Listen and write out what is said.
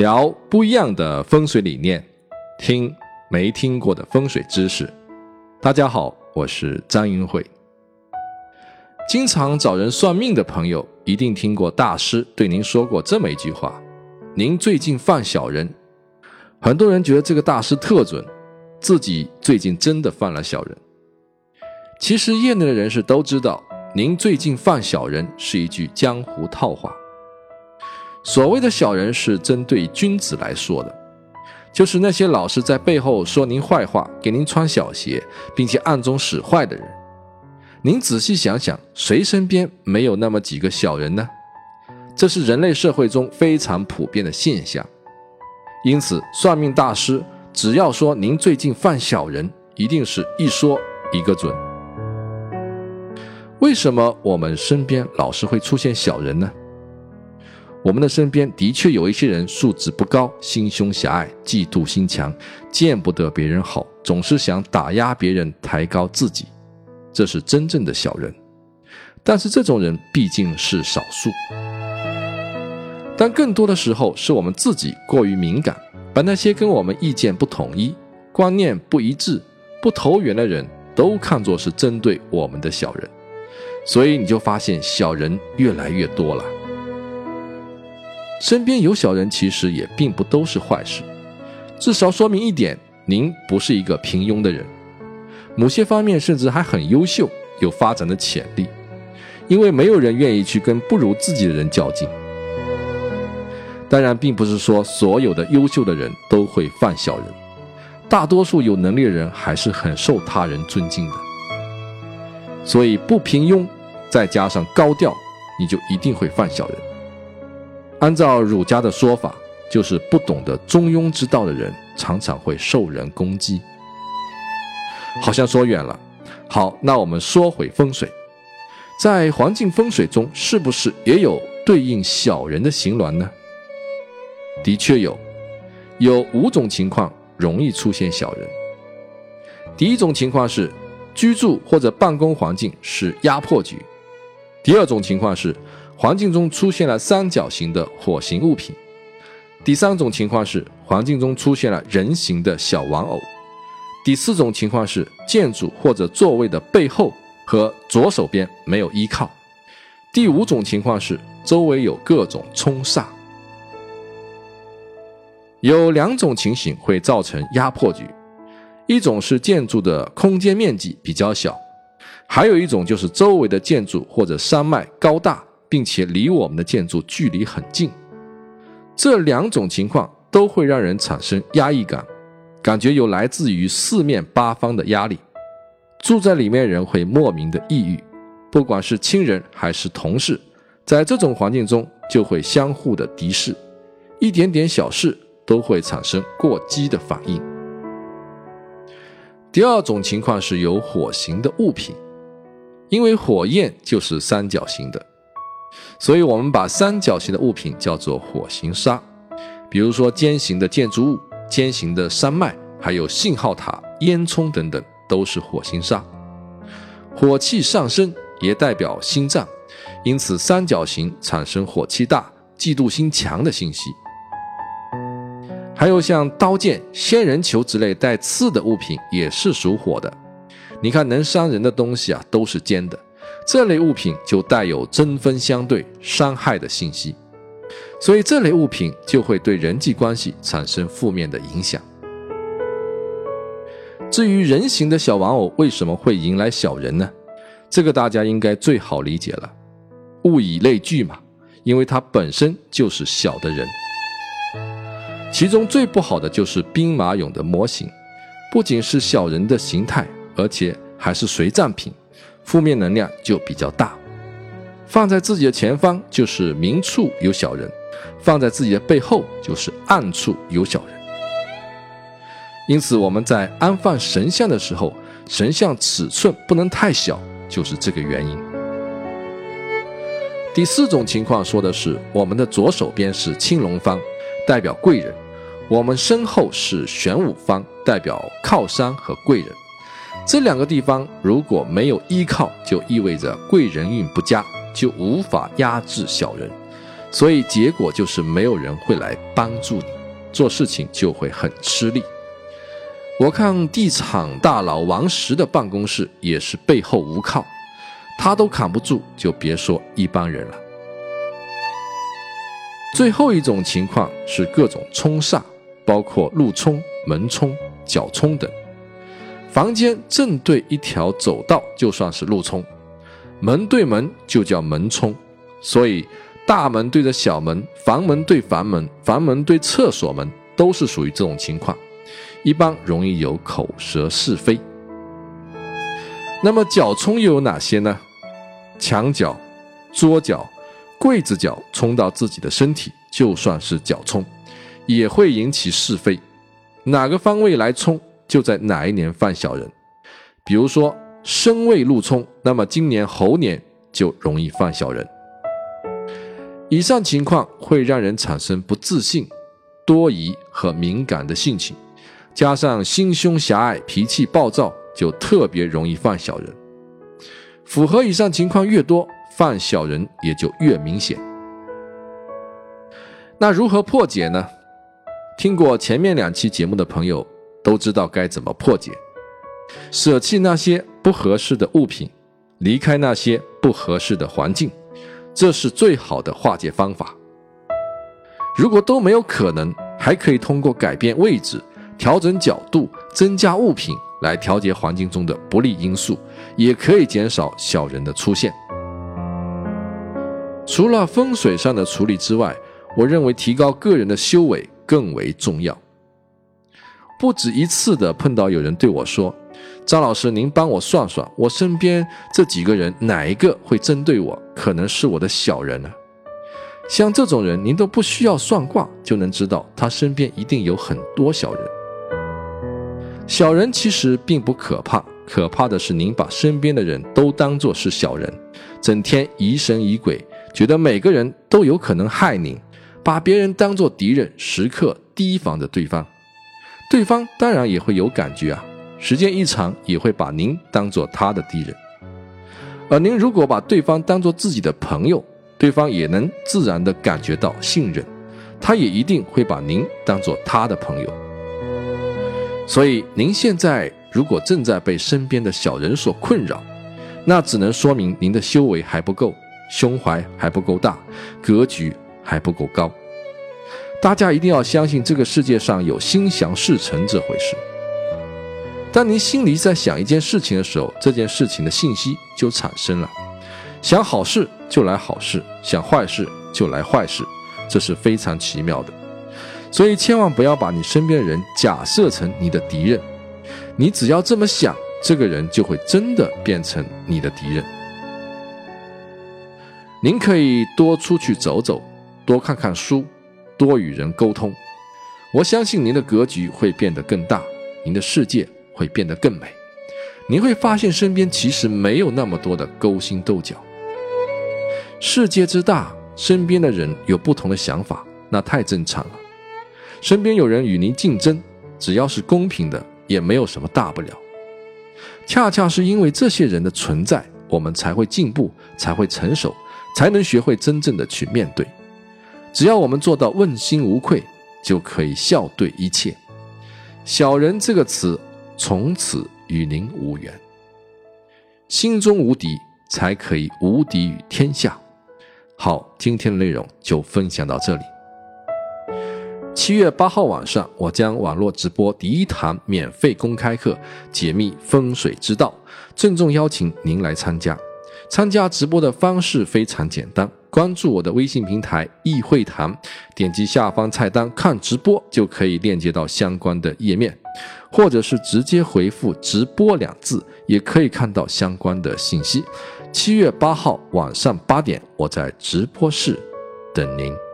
聊不一样的风水理念，听没听过的风水知识。大家好，我是张云慧。经常找人算命的朋友，一定听过大师对您说过这么一句话：“您最近犯小人。”很多人觉得这个大师特准，自己最近真的犯了小人。其实业内的人士都知道，您最近犯小人是一句江湖套话。所谓的小人是针对君子来说的，就是那些老是在背后说您坏话、给您穿小鞋，并且暗中使坏的人。您仔细想想，谁身边没有那么几个小人呢？这是人类社会中非常普遍的现象。因此，算命大师只要说您最近犯小人，一定是一说一个准。为什么我们身边老是会出现小人呢？我们的身边的确有一些人素质不高，心胸狭隘，嫉妒心强，见不得别人好，总是想打压别人，抬高自己，这是真正的小人。但是这种人毕竟是少数，但更多的时候是我们自己过于敏感，把那些跟我们意见不统一、观念不一致、不投缘的人都看作是针对我们的小人，所以你就发现小人越来越多了。身边有小人，其实也并不都是坏事，至少说明一点：您不是一个平庸的人，某些方面甚至还很优秀，有发展的潜力。因为没有人愿意去跟不如自己的人较劲。当然，并不是说所有的优秀的人都会犯小人，大多数有能力的人还是很受他人尊敬的。所以，不平庸，再加上高调，你就一定会犯小人。按照儒家的说法，就是不懂得中庸之道的人，常常会受人攻击。好像说远了。好，那我们说回风水，在环境风水中，是不是也有对应小人的形峦呢？的确有，有五种情况容易出现小人。第一种情况是居住或者办公环境是压迫局。第二种情况是。环境中出现了三角形的火形物品。第三种情况是环境中出现了人形的小玩偶。第四种情况是建筑或者座位的背后和左手边没有依靠。第五种情况是周围有各种冲煞。有两种情形会造成压迫局，一种是建筑的空间面积比较小，还有一种就是周围的建筑或者山脉高大。并且离我们的建筑距离很近，这两种情况都会让人产生压抑感，感觉有来自于四面八方的压力，住在里面人会莫名的抑郁，不管是亲人还是同事，在这种环境中就会相互的敌视，一点点小事都会产生过激的反应。第二种情况是有火形的物品，因为火焰就是三角形的。所以，我们把三角形的物品叫做火形沙，比如说尖形的建筑物、尖形的山脉，还有信号塔、烟囱等等，都是火形沙。火气上升也代表心脏，因此三角形产生火气大、嫉妒心强的信息。还有像刀剑、仙人球之类带刺的物品，也是属火的。你看，能伤人的东西啊，都是尖的。这类物品就带有针锋相对、伤害的信息，所以这类物品就会对人际关系产生负面的影响。至于人形的小玩偶为什么会迎来小人呢？这个大家应该最好理解了，物以类聚嘛，因为它本身就是小的人。其中最不好的就是兵马俑的模型，不仅是小人的形态，而且还是随葬品。负面能量就比较大，放在自己的前方就是明处有小人，放在自己的背后就是暗处有小人。因此我们在安放神像的时候，神像尺寸不能太小，就是这个原因。第四种情况说的是我们的左手边是青龙方，代表贵人；我们身后是玄武方，代表靠山和贵人。这两个地方如果没有依靠，就意味着贵人运不佳，就无法压制小人。所以结果就是没有人会来帮助你，做事情就会很吃力。我看地产大佬王石的办公室也是背后无靠，他都扛不住，就别说一般人了。最后一种情况是各种冲煞，包括路冲、门冲、角冲等。房间正对一条走道就算是路冲，门对门就叫门冲，所以大门对着小门，房门对房门，房门对厕所门，都是属于这种情况，一般容易有口舌是非。那么角冲又有哪些呢？墙角、桌角。柜子角冲到自己的身体，就算是脚冲，也会引起是非。哪个方位来冲，就在哪一年犯小人。比如说申未路冲，那么今年猴年就容易犯小人。以上情况会让人产生不自信、多疑和敏感的性情，加上心胸狭隘、脾气暴躁，就特别容易犯小人。符合以上情况越多。犯小人也就越明显。那如何破解呢？听过前面两期节目的朋友都知道该怎么破解：舍弃那些不合适的物品，离开那些不合适的环境，这是最好的化解方法。如果都没有可能，还可以通过改变位置、调整角度、增加物品来调节环境中的不利因素，也可以减少小人的出现。除了风水上的处理之外，我认为提高个人的修为更为重要。不止一次的碰到有人对我说：“张老师，您帮我算算，我身边这几个人哪一个会针对我？可能是我的小人呢？”像这种人，您都不需要算卦就能知道，他身边一定有很多小人。小人其实并不可怕，可怕的是您把身边的人都当作是小人，整天疑神疑鬼。觉得每个人都有可能害您，把别人当作敌人，时刻提防着对方，对方当然也会有感觉啊，时间一长也会把您当做他的敌人。而您如果把对方当做自己的朋友，对方也能自然的感觉到信任，他也一定会把您当做他的朋友。所以您现在如果正在被身边的小人所困扰，那只能说明您的修为还不够。胸怀还不够大，格局还不够高。大家一定要相信这个世界上有心想事成这回事。当您心里在想一件事情的时候，这件事情的信息就产生了。想好事就来好事，想坏事就来坏事，这是非常奇妙的。所以千万不要把你身边的人假设成你的敌人。你只要这么想，这个人就会真的变成你的敌人。您可以多出去走走，多看看书，多与人沟通。我相信您的格局会变得更大，您的世界会变得更美。您会发现身边其实没有那么多的勾心斗角。世界之大，身边的人有不同的想法，那太正常了。身边有人与您竞争，只要是公平的，也没有什么大不了。恰恰是因为这些人的存在，我们才会进步，才会成熟。才能学会真正的去面对。只要我们做到问心无愧，就可以笑对一切。小人这个词从此与您无缘。心中无敌，才可以无敌于天下。好，今天的内容就分享到这里。七月八号晚上，我将网络直播第一堂免费公开课，解密风水之道，郑重邀请您来参加。参加直播的方式非常简单，关注我的微信平台易会堂，点击下方菜单看直播就可以链接到相关的页面，或者是直接回复“直播”两字，也可以看到相关的信息。七月八号晚上八点，我在直播室等您。